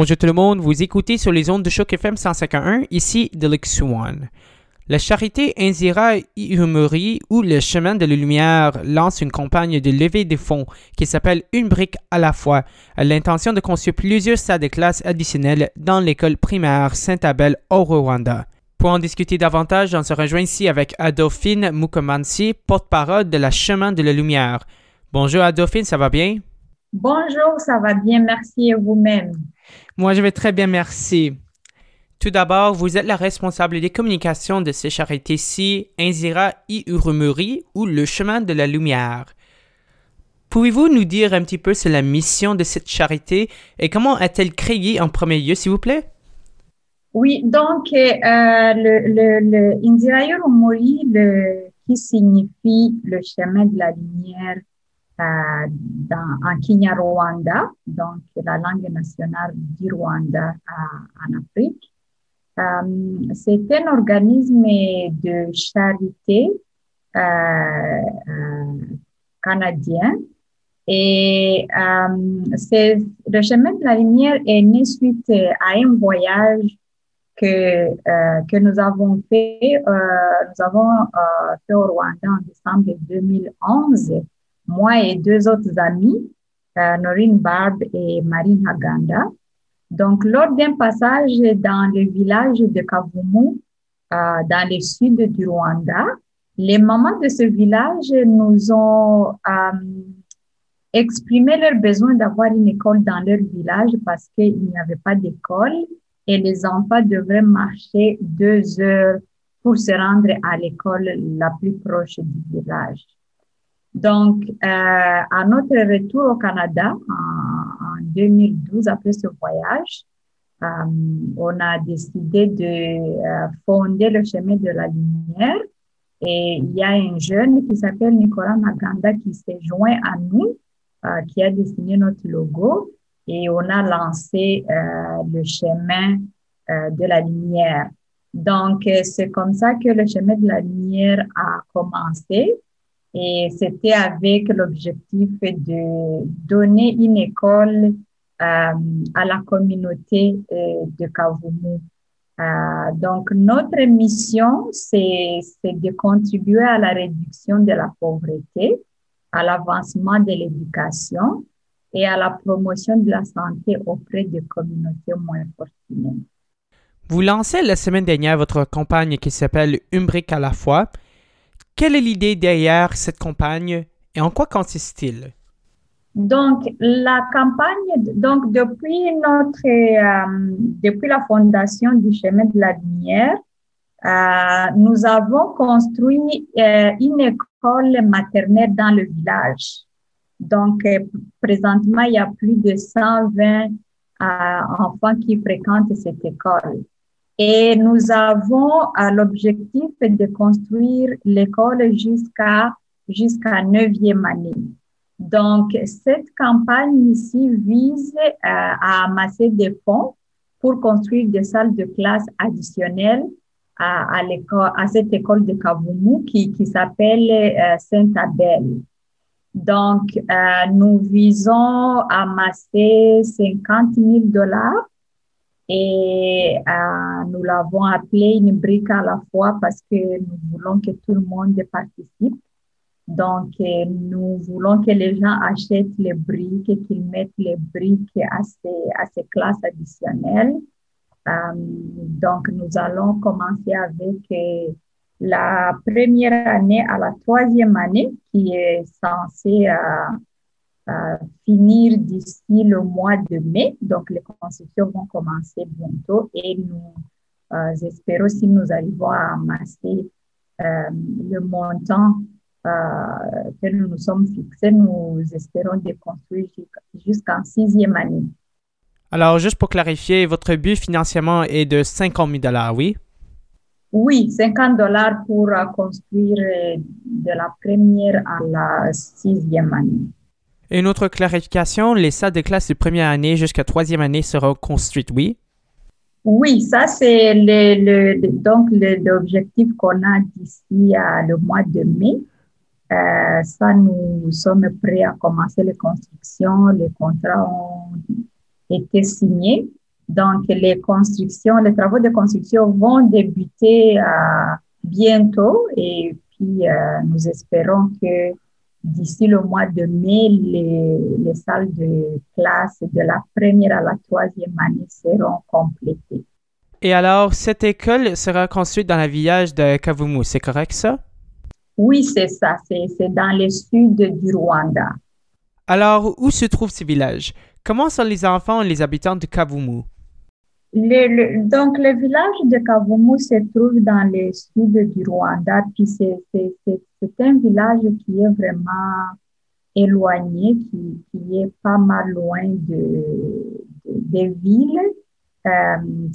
Bonjour tout le monde, vous écoutez sur les ondes de choc FM 151, ici Delix One. La charité Inzira Ihumuri ou le chemin de la lumière lance une campagne de levée de fonds qui s'appelle Une brique à la fois, à l'intention de construire plusieurs salles de classe additionnelles dans l'école primaire Saint-Abel au Rwanda. Pour en discuter davantage, on se rejoint ici avec Adolphine Mukomansi, porte-parole de la Chemin de la Lumière. Bonjour Adolphine, ça va bien? Bonjour, ça va bien, merci et vous-même. Moi, je vais très bien, merci. Tout d'abord, vous êtes la responsable des communications de ces charités-ci, Inzira Iurumuri ou le chemin de la lumière. Pouvez-vous nous dire un petit peu sur la mission de cette charité et comment a-t-elle créé en premier lieu, s'il vous plaît? Oui, donc euh, le, qui signifie le chemin de la lumière dans, en Kinyarwanda, donc la langue nationale du Rwanda euh, en Afrique. Euh, c'est un organisme de charité euh, euh, canadien et le chemin de la lumière est né suite à un voyage que que nous avons fait. nous avons fait au Rwanda en décembre 2011, moi et deux autres amis, Norine Barb et Marine Haganda. Donc, lors d'un passage dans le village de Kavumu, euh, dans le sud du Rwanda, les mamans de ce village nous ont euh, exprimé leur besoin d'avoir une école dans leur village parce qu'il n'y avait pas d'école et les enfants devraient marcher deux heures pour se rendre à l'école la plus proche du village. Donc, euh, à notre retour au Canada, en, 2012, après ce voyage, euh, on a décidé de euh, fonder le chemin de la lumière. Et il y a un jeune qui s'appelle Nicolas Maganda qui s'est joint à nous, euh, qui a dessiné notre logo. Et on a lancé euh, le chemin euh, de la lumière. Donc, c'est comme ça que le chemin de la lumière a commencé. Et c'était avec l'objectif de donner une école euh, à la communauté euh, de Kavumu. Euh, donc, notre mission, c'est de contribuer à la réduction de la pauvreté, à l'avancement de l'éducation et à la promotion de la santé auprès des communautés moins fortunées. Vous lancez la semaine dernière votre campagne qui s'appelle Une à la fois. Quelle est l'idée derrière cette campagne et en quoi consiste-t-il? Donc, la campagne, donc depuis notre, euh, depuis la fondation du chemin de la lumière, euh, nous avons construit euh, une école maternelle dans le village. Donc, présentement, il y a plus de 120 enfants qui fréquentent cette école. Et nous avons l'objectif de construire l'école jusqu'à jusqu'à neuvième année. Donc, cette campagne ici vise euh, à amasser des fonds pour construire des salles de classe additionnelles à, à, l'école, à cette école de Kavumu qui, qui s'appelle euh, Saint-Abel. Donc, euh, nous visons à amasser 50 000 dollars et euh, nous l'avons appelé une brique à la fois parce que nous voulons que tout le monde participe. Donc, euh, nous voulons que les gens achètent les briques et qu'ils mettent les briques à ces, à ces classes additionnelles. Euh, donc, nous allons commencer avec euh, la première année à la troisième année qui est censée finir d'ici le mois de mai. Donc, les constructions vont commencer bientôt et nous espérons si nous arrivons à amasser le montant euh, que nous nous sommes fixés, nous espérons de construire jusqu'en sixième année. Alors, juste pour clarifier, votre but financièrement est de 50 000 dollars, oui? Oui, 50 dollars pour euh, construire euh, de la première à la sixième année. Une autre clarification, les salles de classe de première année jusqu'à troisième année seront construites, oui? Oui, ça c'est le, donc l'objectif qu'on a d'ici le mois de mai. Euh, ça, nous sommes prêts à commencer les constructions. Les contrats ont été signés. Donc, les constructions, les travaux de construction vont débuter bientôt et puis nous espérons que d'ici le mois de mai, les, les, salles de classe de la première à la troisième année seront complétées. Et alors, cette école sera construite dans le village de Kavumu, c'est correct ça? Oui, c'est ça, c'est dans le sud du Rwanda. Alors, où se trouve ce village? Comment sont les enfants et les habitants de Kavumu? Donc, le village de Kavumu se trouve dans le sud du Rwanda, puis c'est un village qui est vraiment éloigné, qui, qui est pas mal loin de, des villes. Euh,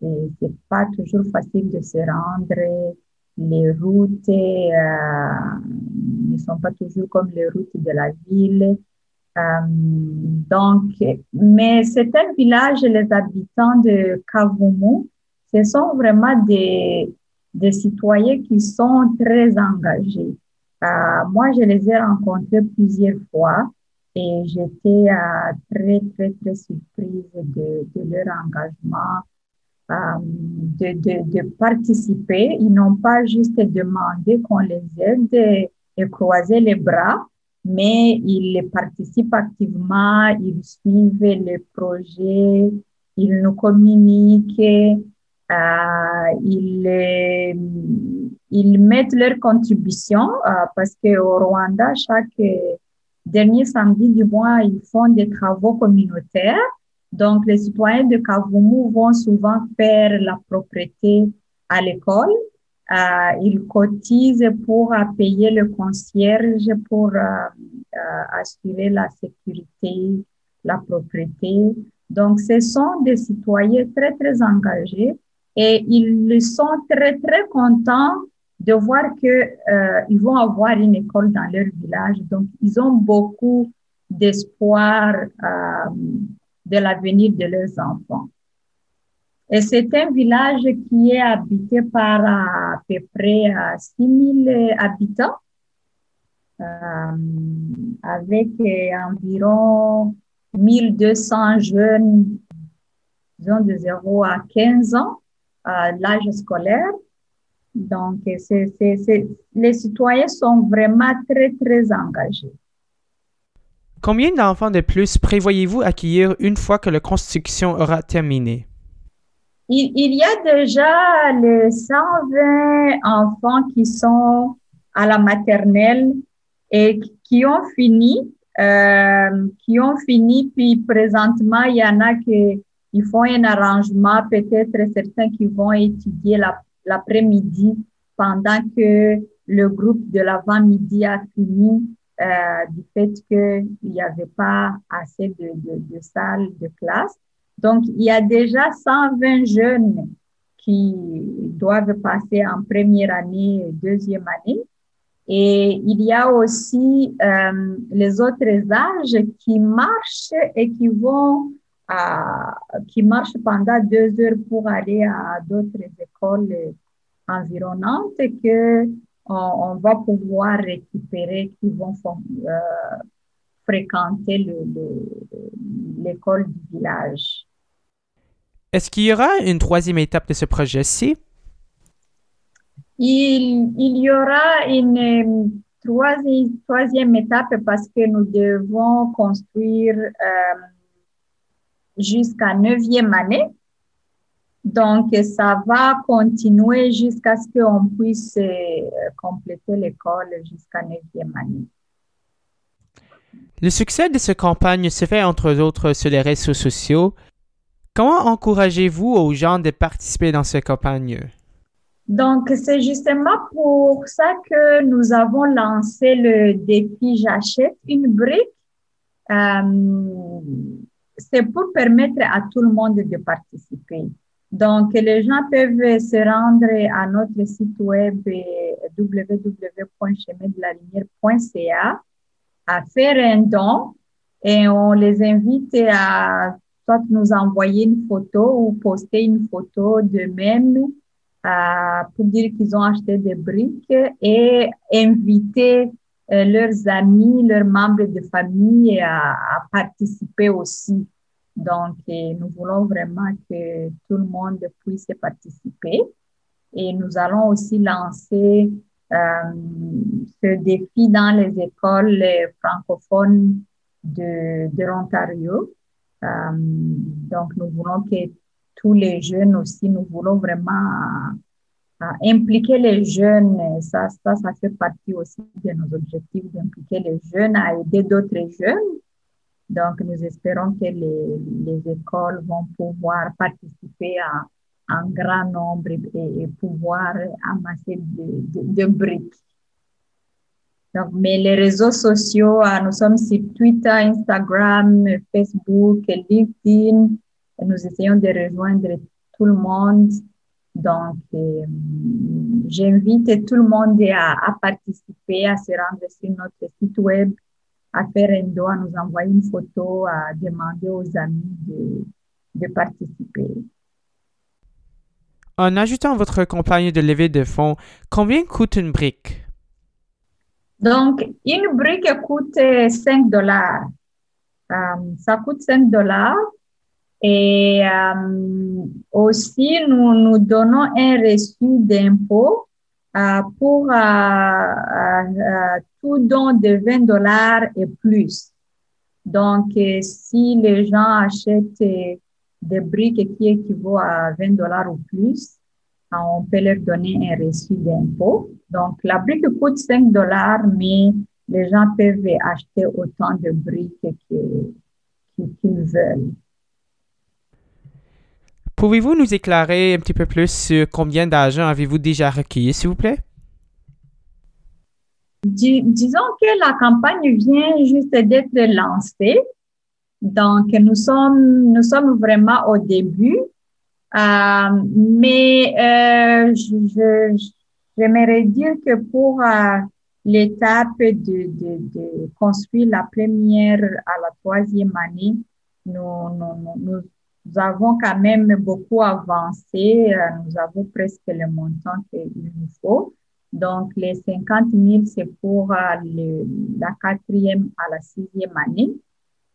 c'est pas toujours facile de se rendre. Les routes euh, ne sont pas toujours comme les routes de la ville. Euh, donc, mais c'est un village, les habitants de Kavumu, ce sont vraiment des, des citoyens qui sont très engagés. Euh, moi, je les ai rencontrés plusieurs fois et j'étais euh, très, très, très surprise de, leur engagement, de, de, participer. Ils n'ont pas juste demandé qu'on les aide et, et les bras, mais ils participent activement, ils suivent les projets, ils nous communiquent, euh, ils, ils mettent leur contribution euh, parce qu'au Rwanda, chaque dernier samedi du mois, ils font des travaux communautaires. Donc, les citoyens de Kavumu vont souvent faire la propriété à l'école ils cotisent pour euh, payer le concierge, pour euh, euh, assurer la sécurité, la propriété. Donc, ce sont des citoyens très, très engagés et ils sont très, très contents de voir que euh, ils vont avoir une école dans leur village. Donc, ils ont beaucoup d'espoir euh, de l'avenir de leurs enfants. Et c'est un village qui est habité par à peu près 6000 habitants, euh, avec environ 1200 jeunes, disons de 0 à 15 ans, à l'âge scolaire. Donc, les citoyens sont vraiment très, très engagés. Combien d'enfants de plus prévoyez-vous accueillir une fois que la construction aura terminé? Il, y a déjà les 120 enfants qui sont à la maternelle et qui ont fini, euh, qui ont fini, puis présentement, il y en a qui ils font un arrangement, peut-être certains qui vont étudier l'après-midi pendant que le groupe de l'avant-midi a fini euh, du fait qu'il n'y avait pas assez de salles de classe. Donc, il y a déjà 120 jeunes qui doivent passer en première année, deuxième année. Et il y a aussi euh, les autres âges qui marchent et qui vont, à, qui marchent pendant deux heures pour aller à d'autres écoles environnantes que on, on va pouvoir récupérer, qui vont euh, fréquenter l'école du village. Est-ce qu'il y aura une troisième étape de ce projet-ci? Il, il, y aura une troisième, troisième, étape parce que nous devons construire euh, jusqu'à neuvième année. Donc, ça va continuer jusqu'à ce qu'on puisse euh, compléter l'école jusqu'à neuvième année. Le succès de cette campagne se fait entre autres sur les réseaux sociaux. Comment encouragez-vous aux gens de participer dans cette campagne? Donc, c'est justement pour ça que nous avons lancé le défi J'achète une brique. Euh, c'est pour permettre à tout le monde de participer. Donc, les gens peuvent se rendre à notre site web www.chemindelalinière.ca à faire un don et on les invite à soit nous envoyer une photo ou poster une photo d'eux-mêmes euh, pour dire qu'ils ont acheté des briques et inviter euh, leurs amis, leurs membres de famille à, participer aussi. Donc, nous voulons vraiment que tout le monde puisse participer. Et nous allons aussi lancer euh, ce défi dans les écoles francophones de, de l'Ontario. Euh, donc, nous voulons que tous les jeunes aussi, nous voulons vraiment euh, impliquer les jeunes. Ça, ça, ça fait partie aussi de nos objectifs d'impliquer les jeunes à aider d'autres jeunes. Donc, nous espérons que les, les écoles vont pouvoir participer à un grand nombre et, pouvoir amasser de, briques. Mais les réseaux sociaux, ah, nous sommes sur Twitter, Instagram, Facebook, LinkedIn. Et nous essayons de rejoindre tout le monde. Donc, euh, j'invite tout le monde à, participer, à se rendre sur notre site web, à faire un don, à nous envoyer une photo, à demander aux amis de, de participer. En ajoutant votre campagne de levée de fonds, combien coûte une brique? Donc, une brique coûte 5 dollars. Euh, ça coûte 5 dollars. Et euh, aussi, nous, nous donnons un reçu d'impôt euh, pour tout don de 20 dollars et plus. Donc, si les gens achètent des briques qui équivaut à 20 dollars ou plus, on peut leur donner un reçu d'impôt. Donc, la brique coûte 5 dollars, mais les gens peuvent acheter autant de briques qu'ils veulent. Pouvez-vous nous éclairer un petit peu plus sur combien d'argent avez-vous déjà recueilli, s'il vous plaît? disons que la campagne vient juste d'être lancée. Donc, nous sommes, nous sommes vraiment au début, mais euh, je, j'aimerais dire que pour euh, l'étape de, de, de, construire la première à la troisième année, nous, nous, nous, avons quand même beaucoup avancé. nous avons presque le montant qu'il nous faut. Donc, les 50 000, c'est pour le, la quatrième à la sixième année.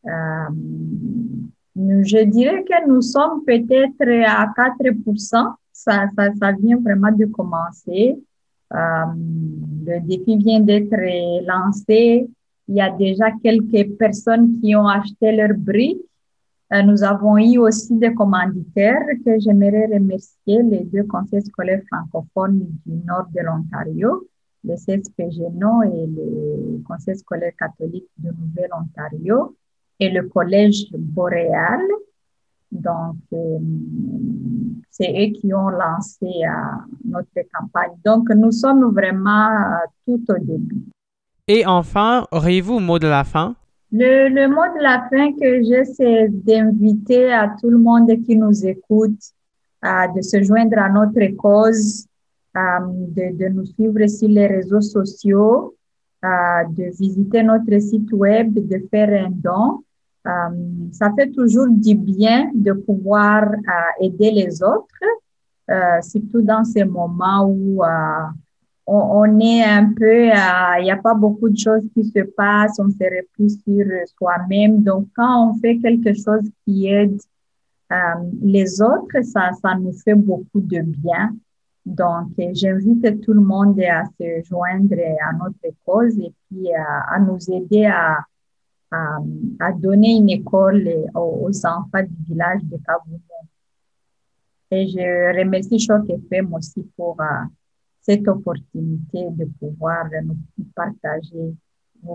Euh, je dirais que nous sommes peut-être à 4%. Ça, ça, ça vient vraiment de commencer. Euh, le défi vient d'être lancé. Il y a déjà quelques personnes qui ont acheté leurs briques. Euh, nous avons eu aussi des commanditaires que j'aimerais remercier, les deux conseils scolaires francophones du nord de l'Ontario, le CSPGNO et le conseil scolaire catholique du Nouvel-Ontario et le collège boréal. Donc, euh, c'est eux qui ont lancé euh, notre campagne. Donc, nous sommes vraiment euh, tout au début. Et enfin, auriez-vous un mot de la fin? Le, le, mot de la fin que j'ai, c'est d'inviter à tout le monde qui nous écoute de se joindre à notre cause, de, de nous suivre sur les réseaux sociaux, de visiter notre site web, de faire un don. Euh, ça fait toujours du bien de pouvoir euh, aider les autres, euh, surtout dans ces moments où on, on, est un peu, il n'y a pas beaucoup de choses qui se passent, on se replie sur soi-même. Donc, quand on fait quelque chose qui aide les autres, ça, ça nous fait beaucoup de bien. Donc, j'invite tout le monde à se joindre à notre cause et puis à, nous aider à, à, donner une école aux, enfants du village de Kaboumou. Et je remercie Choc FM aussi pour euh, cette opportunité de pouvoir nous partager,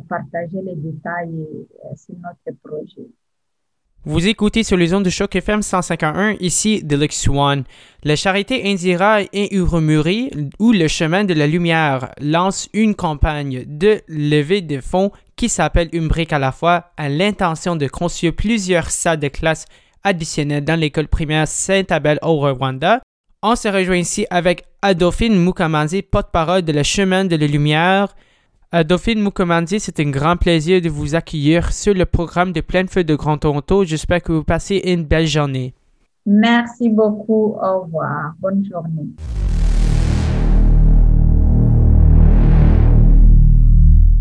partager les détails euh, sur notre projet. Vous écoutez sur les ondes de choc FM 151, ici Deluxe One. La charité Indira et Urumuri, ou le chemin de la lumière, lance une campagne de levée de fonds qui s'appelle Une brique à la fois, à l'intention de construire plusieurs salles de classe additionnelles dans l'école primaire Saint-Abel au Rwanda. On se rejoint ici avec Adolphine Mukamanzi, porte-parole de le chemin de la lumière, Dauphine Mukomandi, c'est un grand plaisir de vous accueillir sur le programme de Plein Feu de Grand Toronto. J'espère que vous passez une belle journée. Merci beaucoup. Au revoir. Bonne journée.